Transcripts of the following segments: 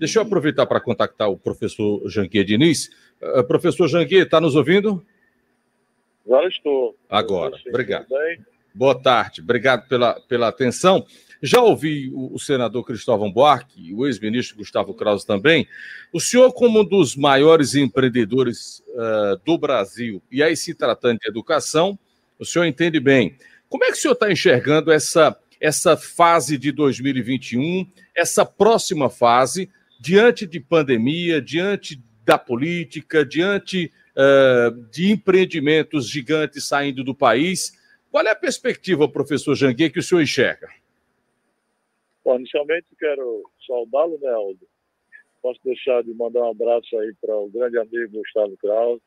Deixa eu aproveitar para contactar o professor Janguier Diniz. Uh, professor Janguier, está nos ouvindo? Agora estou. Agora, obrigado. Boa tarde, obrigado pela, pela atenção. Já ouvi o, o senador Cristóvão Buarque, o ex-ministro Gustavo Krause também. O senhor, como um dos maiores empreendedores uh, do Brasil, e aí se tratando de educação, o senhor entende bem. Como é que o senhor está enxergando essa, essa fase de 2021, essa próxima fase, diante de pandemia, diante da política, diante uh, de empreendimentos gigantes saindo do país? Qual é a perspectiva, professor Janguier, que o senhor enxerga? Bom, inicialmente quero saudá-lo, né, Aldo? Posso deixar de mandar um abraço aí para o grande amigo Gustavo Krause.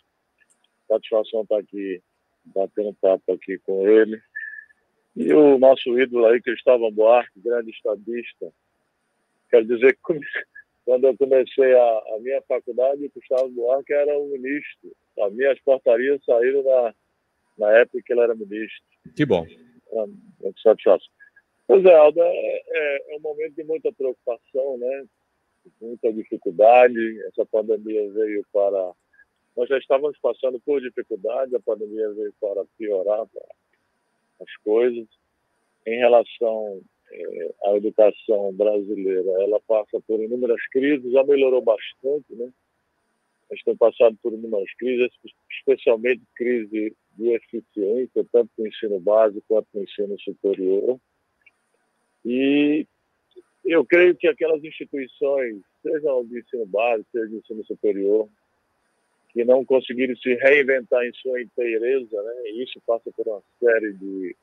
Satisfação estar aqui, batendo papo aqui com ele. E o nosso ídolo aí, Cristóvão Buarque, grande estadista. Quero dizer que quando eu comecei a, a minha faculdade, o Gustavo Buarque era o ministro. As minhas portarias saíram na, na época que ele era ministro. Que bom. Muito satisfação. Pois é, Alda, é, é, é um momento de muita preocupação, né? muita dificuldade. Essa pandemia veio para. Nós já estávamos passando por dificuldade, a pandemia veio para piorar as coisas. Em relação à educação brasileira, ela passa por inúmeras crises, já melhorou bastante, né? Nós temos passado por inúmeras crises, especialmente crise de eficiência, tanto no ensino básico quanto no ensino superior. E eu creio que aquelas instituições, seja de ensino básico, seja de ensino superior, que não conseguirem se reinventar em sua inteireza, né? Isso passa por uma série de,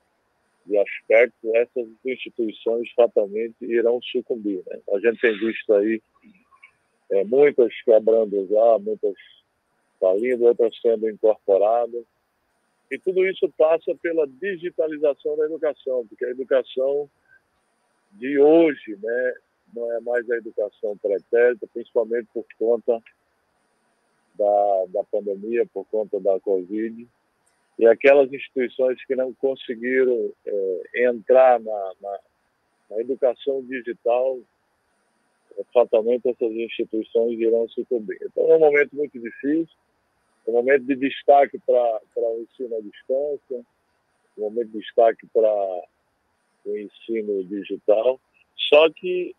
de aspectos, essas instituições fatalmente irão sucumbir. Né? A gente tem visto aí é, muitas quebrando já, muitas saindo, outras sendo incorporadas. E tudo isso passa pela digitalização da educação, porque a educação de hoje, né, não é mais a educação pretérita, principalmente por conta da, da pandemia, por conta da Covid. E aquelas instituições que não conseguiram é, entrar na, na, na, educação digital, é, fatalmente essas instituições irão se cobrir. Então é um momento muito difícil, é um momento de destaque para o ensino à distância, um momento de destaque para o ensino digital, só que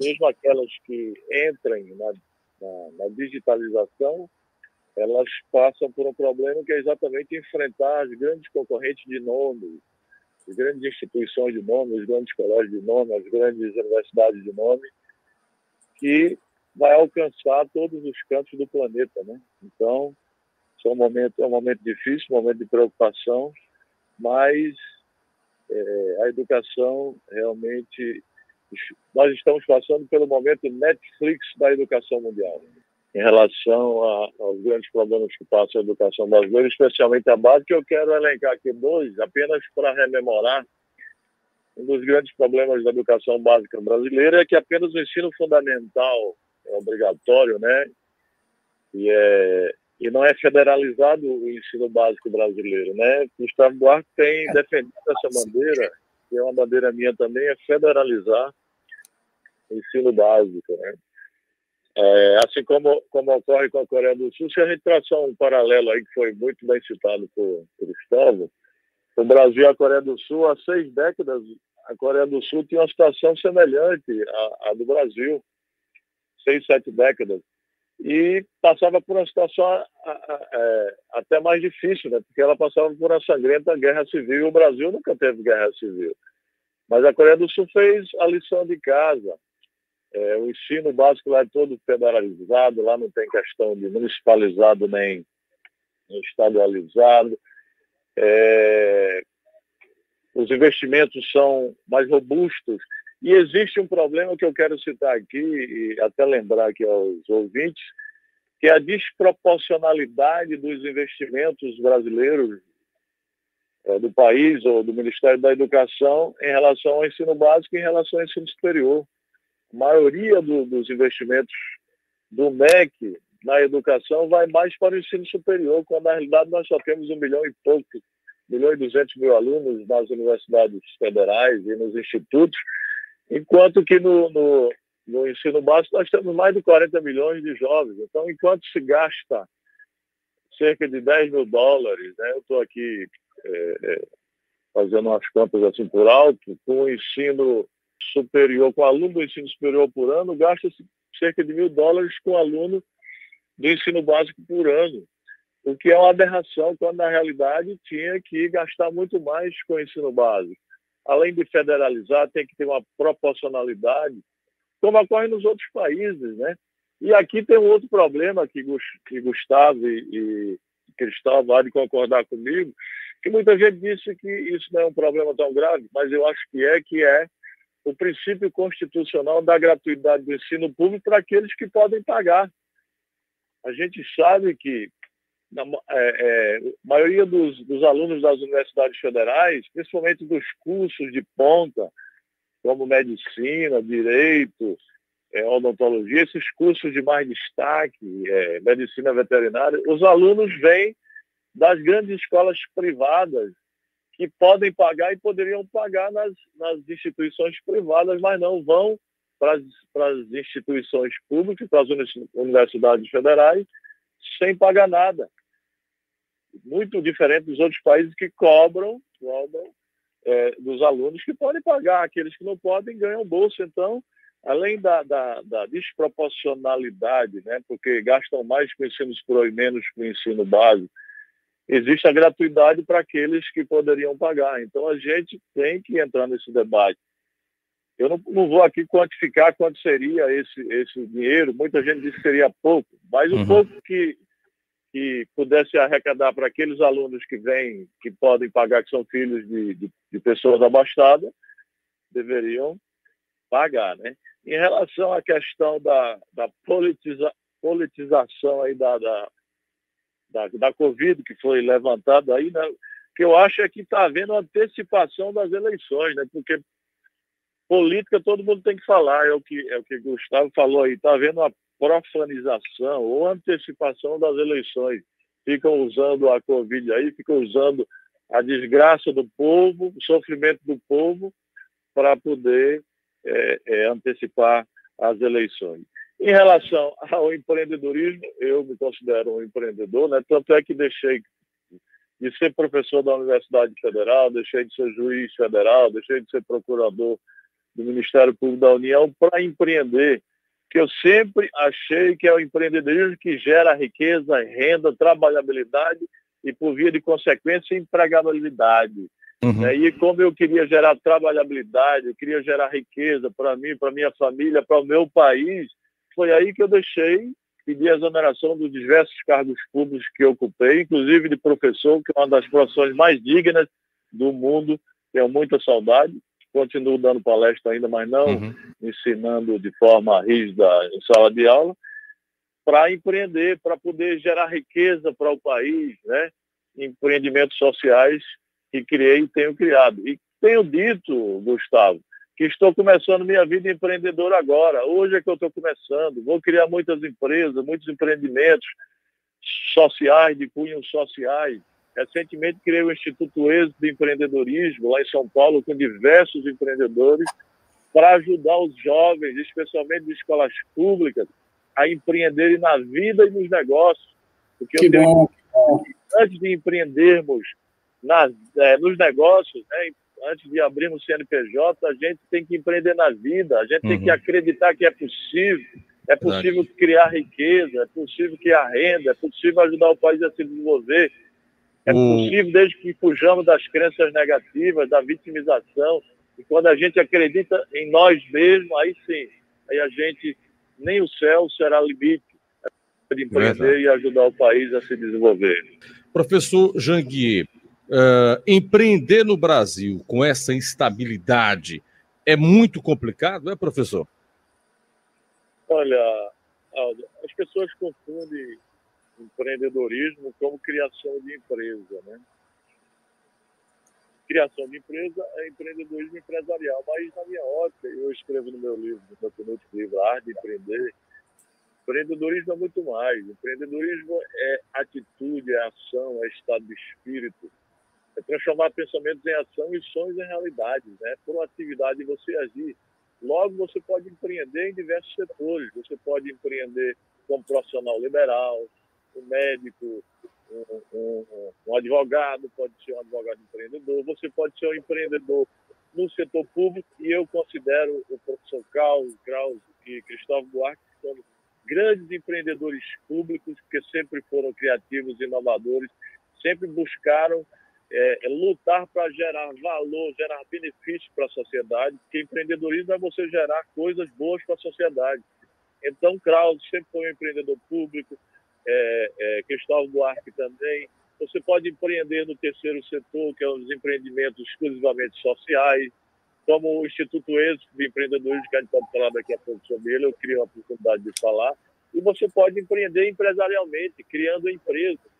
mesmo aquelas que entrem na, na, na, digitalização, elas passam por um problema que é exatamente enfrentar as grandes concorrentes de nome, as grandes instituições de nome, os grandes colégios de nome, as grandes universidades de nome, que vai alcançar todos os cantos do planeta, né? Então, é um momento, é um momento difícil, um momento de preocupação, mas é, a educação realmente. Nós estamos passando pelo momento Netflix da educação mundial, em relação a, aos grandes problemas que passa a educação brasileira, especialmente a base, que eu quero elencar aqui dois, apenas para rememorar. Um dos grandes problemas da educação básica brasileira é que apenas o ensino fundamental é obrigatório, né? E é, e não é federalizado o ensino básico brasileiro, né? Gustavo Buarque tem defendido essa bandeira, que é uma bandeira minha também, é federalizar o ensino básico, né? É, assim como, como ocorre com a Coreia do Sul, se a gente traçar um paralelo aí que foi muito bem citado por, Gustavo, o Brasil e a Coreia do Sul, há seis décadas, a Coreia do Sul tinha uma situação semelhante à, à do Brasil, seis, sete décadas e passava por uma situação é, até mais difícil, né? porque ela passava por uma sangrenta guerra civil e o Brasil nunca teve guerra civil. Mas a Coreia do Sul fez a lição de casa. É, o ensino básico lá é todo federalizado, lá não tem questão de municipalizado nem estadualizado. É, os investimentos são mais robustos e existe um problema que eu quero citar aqui, e até lembrar aqui aos ouvintes, que é a desproporcionalidade dos investimentos brasileiros é, do país ou do Ministério da Educação em relação ao ensino básico e em relação ao ensino superior. Maioria do, dos investimentos do MEC na educação vai mais para o ensino superior, quando na realidade nós só temos um milhão e pouco, um milhão e duzentos mil alunos nas universidades federais e nos institutos, Enquanto que no, no, no ensino básico, nós temos mais de 40 milhões de jovens. Então, enquanto se gasta cerca de 10 mil dólares, né, eu estou aqui é, é, fazendo umas contas assim por alto, com o ensino superior, com aluno do ensino superior por ano, gasta-se cerca de mil dólares com aluno do ensino básico por ano, o que é uma aberração, quando na realidade tinha que gastar muito mais com o ensino básico. Além de federalizar, tem que ter uma proporcionalidade como ocorre nos outros países, né? E aqui tem um outro problema que, Gustavo e, e Cristóvão concordar comigo, que muita gente disse que isso não é um problema tão grave, mas eu acho que é, que é o princípio constitucional da gratuidade do ensino público para aqueles que podem pagar. A gente sabe que na é, é, maioria dos, dos alunos das universidades federais, principalmente dos cursos de ponta, como medicina, direito, é, odontologia, esses cursos de mais destaque, é, medicina veterinária, os alunos vêm das grandes escolas privadas que podem pagar e poderiam pagar nas, nas instituições privadas, mas não vão para as instituições públicas, para as universidades federais, sem pagar nada. Muito diferente dos outros países que cobram, cobram é, dos alunos que podem pagar, aqueles que não podem ganham bolsa. Então, além da, da, da, desproporcionalidade, né, porque gastam mais com ensino superior e menos com ensino básico, existe a gratuidade para aqueles que poderiam pagar. Então, a gente tem que entrar nesse debate. Eu não, não vou aqui quantificar quanto seria esse, esse dinheiro, muita gente disse que seria pouco, mas o uhum. pouco que que pudesse arrecadar para aqueles alunos que vêm, que podem pagar, que são filhos de, de, de pessoas abastadas, deveriam pagar, né? Em relação à questão da, da politiza, politização aí da, da, da, da Covid, que foi levantada aí, né? que eu acho é que está havendo antecipação das eleições, né? Porque política todo mundo tem que falar, é o que, é o que Gustavo falou aí, está havendo uma profanização ou antecipação das eleições. Ficam usando a Covid aí, ficam usando a desgraça do povo, o sofrimento do povo, para poder é, é, antecipar as eleições. Em relação ao empreendedorismo, eu me considero um empreendedor, né? tanto é que deixei de ser professor da Universidade Federal, deixei de ser juiz federal, deixei de ser procurador do Ministério Público da União para empreender que eu sempre achei que é o empreendedorismo que gera riqueza, renda, trabalhabilidade e, por via de consequência, empregabilidade. Uhum. E como eu queria gerar trabalhabilidade, eu queria gerar riqueza para mim, para minha família, para o meu país, foi aí que eu deixei pedir a exoneração dos diversos cargos públicos que ocupei, inclusive de professor, que é uma das profissões mais dignas do mundo. Tenho muita saudade continuo dando palestra ainda, mas não uhum. ensinando de forma rígida em sala de aula, para empreender, para poder gerar riqueza para o país, né? empreendimentos sociais que criei e tenho criado. E tenho dito, Gustavo, que estou começando minha vida empreendedora agora. Hoje é que eu estou começando. Vou criar muitas empresas, muitos empreendimentos sociais, de cunho sociais, Recentemente criei o Instituto Êxito de Empreendedorismo, lá em São Paulo, com diversos empreendedores, para ajudar os jovens, especialmente de escolas públicas, a empreenderem na vida e nos negócios. Porque que eu tenho, antes de empreendermos nas, é, nos negócios, né, antes de abrirmos o CNPJ, a gente tem que empreender na vida, a gente uhum. tem que uhum. acreditar que é possível, é possível Verdade. criar riqueza, é possível criar renda, é possível ajudar o país a se desenvolver. É possível desde que fujamos das crenças negativas, da vitimização. E quando a gente acredita em nós mesmos, aí sim, aí a gente, nem o céu será limite de empreender Verdade. e ajudar o país a se desenvolver. Professor Janguier, uh, empreender no Brasil com essa instabilidade é muito complicado, é, professor? Olha, Aldo, as pessoas confundem empreendedorismo como criação de empresa, né? Criação de empresa é empreendedorismo empresarial, mas na minha ótica, eu escrevo no meu livro, no meu penúltimo livro, Arte de Empreender, empreendedorismo é muito mais. Empreendedorismo é atitude, é ação, é estado de espírito, é transformar pensamentos em ação e sonhos em realidade, né? Proatividade de você agir. Logo, você pode empreender em diversos setores. Você pode empreender como profissional liberal, um médico, um, um, um, advogado, pode ser um advogado empreendedor, você pode ser um empreendedor no setor público, e eu considero o professor Carlos, Kraus e Cristóvão Buarque como grandes empreendedores públicos, que sempre foram criativos, inovadores, sempre buscaram é, é lutar para gerar valor, gerar benefício para a sociedade, porque empreendedorismo é você gerar coisas boas para a sociedade. Então, Krause sempre foi um empreendedor público, é, é, Cristóvão Buarque também. Você pode empreender no terceiro setor, que é os empreendimentos exclusivamente sociais, como o Instituto Êxito de Empreendedorismo, que a gente pode falar daqui a pouco sobre ele, eu queria a oportunidade de falar. E você pode empreender empresarialmente, criando empresas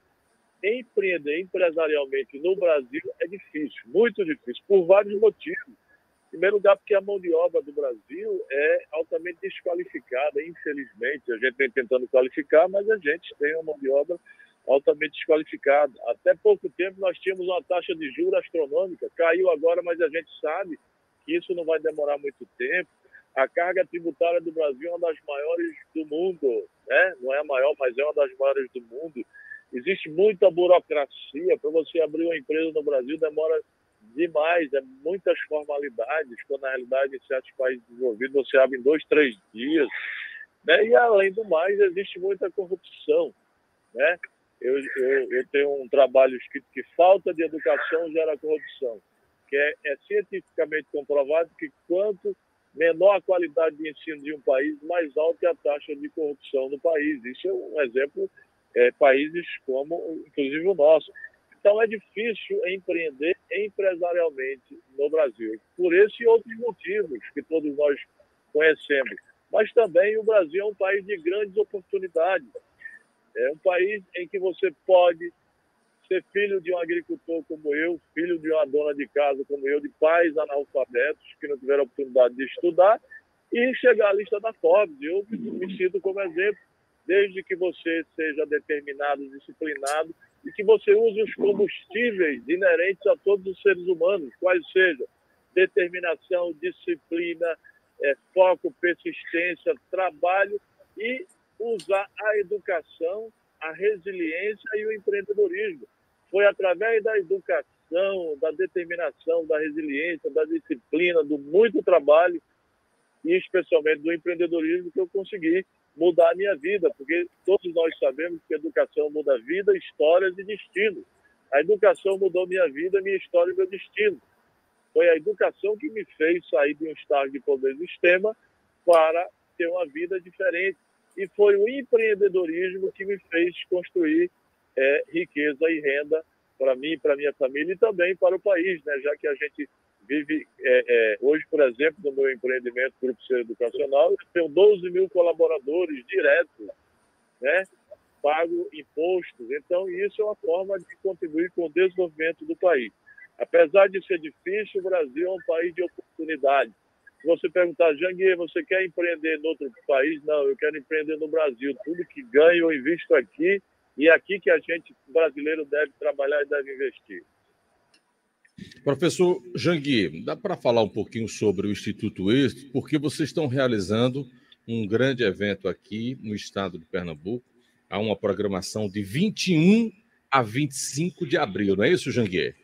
empreender empresarialmente no Brasil é difícil, muito difícil, por vários motivos. Em primeiro lugar, porque a mão de obra do Brasil é altamente desqualificada, infelizmente. A gente vem tentando qualificar, mas a gente tem uma mão de obra altamente desqualificada. Até pouco tempo nós tínhamos uma taxa de juros astronômica, caiu agora, mas a gente sabe que isso não vai demorar muito tempo. A carga tributária do Brasil é uma das maiores do mundo, né? não é a maior, mas é uma das maiores do mundo. Existe muita burocracia. Para você abrir uma empresa no Brasil demora demais, é muitas formalidades, quando na realidade em certos países desenvolvidos você abre em dois, três dias. Né? E além do mais, existe muita corrupção. Né? Eu, eu, eu tenho um trabalho escrito que falta de educação gera corrupção, que é, é cientificamente comprovado que quanto menor a qualidade de ensino de um país, mais alta é a taxa de corrupção no país. Isso é um exemplo é, países como, inclusive, o nosso. Então, é difícil empreender empresarialmente no Brasil, por esse e outros motivos que todos nós conhecemos. Mas também o Brasil é um país de grandes oportunidades. É um país em que você pode ser filho de um agricultor como eu, filho de uma dona de casa como eu, de pais analfabetos que não tiveram oportunidade de estudar e chegar à lista da Forbes. Eu me sinto como exemplo desde que você seja determinado, disciplinado e que você use os combustíveis inerentes a todos os seres humanos, quais sejam determinação, disciplina, é, foco, persistência, trabalho e usar a educação, a resiliência e o empreendedorismo. Foi através da educação, da determinação, da resiliência, da disciplina, do muito trabalho e especialmente do empreendedorismo que eu consegui mudar a minha vida, porque todos nós sabemos que educação muda vida, histórias e destino. A educação mudou minha vida, minha história e meu destino. Foi a educação que me fez sair de um estágio de do sistema para ter uma vida diferente. E foi o empreendedorismo que me fez construir é, riqueza e renda para mim, para minha família e também para o país, né? já que a gente vive é, é, hoje, por exemplo, no meu empreendimento Grupo Ser Educacional, eu tenho 12 mil colaboradores diretos, né? pago impostos. Então, isso é uma forma de contribuir com o desenvolvimento do país. Apesar de ser difícil, o Brasil é um país de oportunidade. Se você perguntar, Janguier, você quer empreender em outro país? Não, eu quero empreender no Brasil. Tudo que ganho eu invisto aqui e é aqui que a gente brasileiro deve trabalhar e deve investir. Professor Jangui, dá para falar um pouquinho sobre o Instituto Êxito, porque vocês estão realizando um grande evento aqui no estado de Pernambuco. Há uma programação de 21 a 25 de abril, não é isso, Jangui?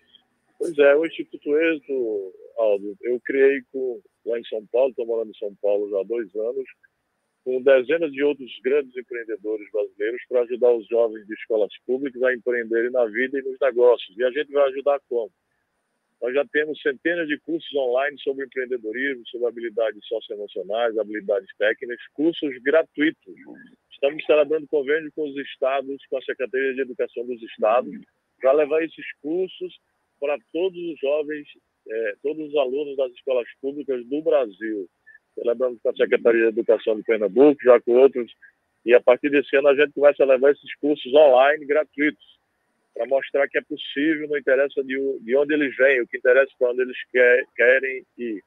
Pois é, o Instituto Êxito, Aldo, eu criei com, lá em São Paulo, estou morando em São Paulo já há dois anos, com dezenas de outros grandes empreendedores brasileiros para ajudar os jovens de escolas públicas a empreenderem na vida e nos negócios. E a gente vai ajudar como? Nós já temos centenas de cursos online sobre empreendedorismo, sobre habilidades socioemocionais, habilidades técnicas, cursos gratuitos. Estamos celebrando convênio com os estados, com a Secretaria de Educação dos Estados, para levar esses cursos para todos os jovens, eh, todos os alunos das escolas públicas do Brasil. Celebramos com a Secretaria de Educação de Pernambuco, já com outros, e a partir desse ano a gente começa a levar esses cursos online gratuitos para mostrar que é possível, não interessa de, de onde eles vêm, o que interessa é para onde eles quer, querem ir.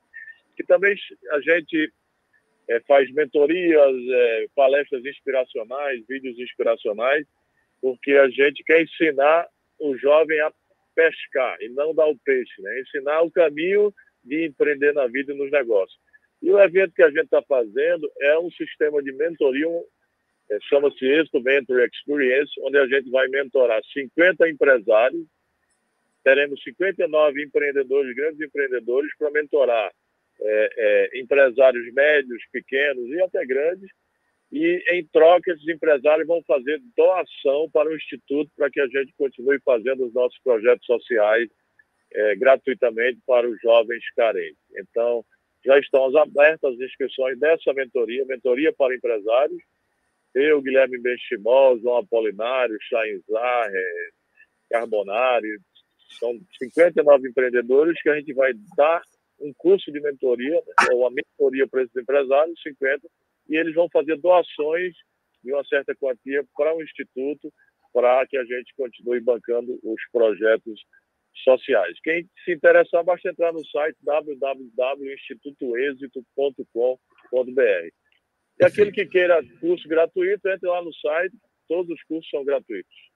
Que também a gente é, faz mentorias, é, palestras inspiracionais, vídeos inspiracionais, porque a gente quer ensinar o jovem a pescar e não dar o peixe, né? ensinar o caminho de empreender na vida e nos negócios. E o evento que a gente está fazendo é um sistema de mentoria, um, chama-se Expo Mentor Experience, onde a gente vai mentorar 50 empresários, teremos 59 empreendedores, grandes empreendedores, para mentorar é, é, empresários médios, pequenos e até grandes, e em troca esses empresários vão fazer doação para o Instituto para que a gente continue fazendo os nossos projetos sociais é, gratuitamente para os jovens carentes. Então, já estão abertas as inscrições dessa mentoria, mentoria para empresários. Eu, Guilherme Benchimol, João Apolinário, Chainzar, Carbonari, são 59 empreendedores que a gente vai dar um curso de mentoria, ou uma mentoria para esses empresários, 50, e eles vão fazer doações de uma certa quantia para o Instituto, para que a gente continue bancando os projetos sociais. Quem se interessar, basta entrar no site www.institutoexito.com.br. E aquele que queira curso gratuito, entre lá no site, todos os cursos são gratuitos.